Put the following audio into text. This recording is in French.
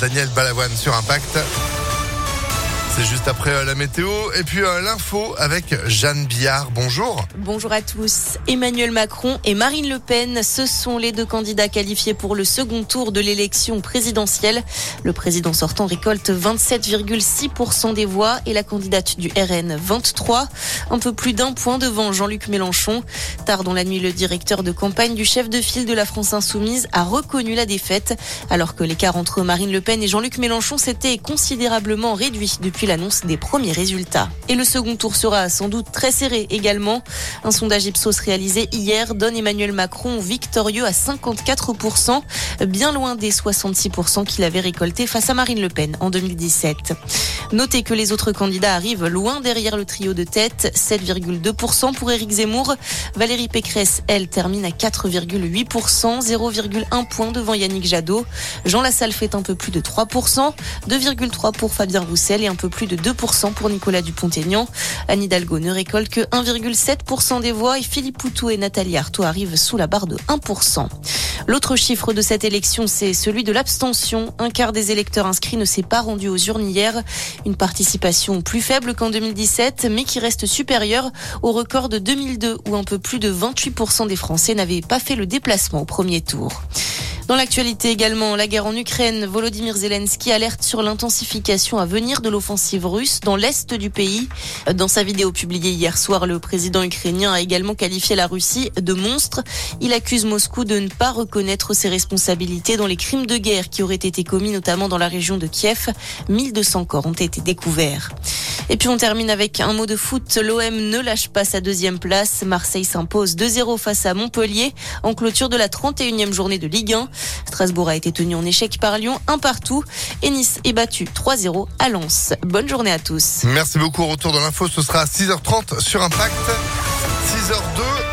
Daniel Balavoine sur Impact. C'est juste après euh, la météo et puis euh, l'info avec Jeanne Billard. Bonjour. Bonjour à tous. Emmanuel Macron et Marine Le Pen, ce sont les deux candidats qualifiés pour le second tour de l'élection présidentielle. Le président sortant récolte 27,6% des voix et la candidate du RN 23, un peu plus d'un point devant Jean-Luc Mélenchon. Tard dans la nuit, le directeur de campagne du chef de file de la France Insoumise a reconnu la défaite, alors que l'écart entre Marine Le Pen et Jean-Luc Mélenchon s'était considérablement réduit depuis l'annonce des premiers résultats. Et le second tour sera sans doute très serré également. Un sondage Ipsos réalisé hier donne Emmanuel Macron victorieux à 54%, bien loin des 66% qu'il avait récoltés face à Marine Le Pen en 2017. Notez que les autres candidats arrivent loin derrière le trio de tête, 7,2% pour Éric Zemmour. Valérie Pécresse, elle, termine à 4,8%, 0,1 point devant Yannick Jadot. Jean Lassalle fait un peu plus de 3%, 2,3 pour Fabien Roussel et un peu plus de 2% pour Nicolas Dupont-Aignan. Anne Hidalgo ne récolte que 1,7% des voix et Philippe Poutou et Nathalie Arthaud arrivent sous la barre de 1%. L'autre chiffre de cette élection, c'est celui de l'abstention. Un quart des électeurs inscrits ne s'est pas rendu aux urnes hier. Une participation plus faible qu'en 2017, mais qui reste supérieure au record de 2002 où un peu plus de 28% des Français n'avaient pas fait le déplacement au premier tour. Dans l'actualité également, la guerre en Ukraine, Volodymyr Zelensky alerte sur l'intensification à venir de l'offensive russe dans l'est du pays. Dans sa vidéo publiée hier soir, le président ukrainien a également qualifié la Russie de monstre. Il accuse Moscou de ne pas reconnaître ses responsabilités dans les crimes de guerre qui auraient été commis notamment dans la région de Kiev. 1200 corps ont été découverts. Et puis on termine avec un mot de foot. L'OM ne lâche pas sa deuxième place. Marseille s'impose 2-0 face à Montpellier en clôture de la 31e journée de Ligue 1. Strasbourg a été tenu en échec par Lyon, un partout. Et Nice est battu 3-0 à Lens. Bonne journée à tous. Merci beaucoup. Retour de l'info, ce sera à 6h30 sur Impact. 6h02.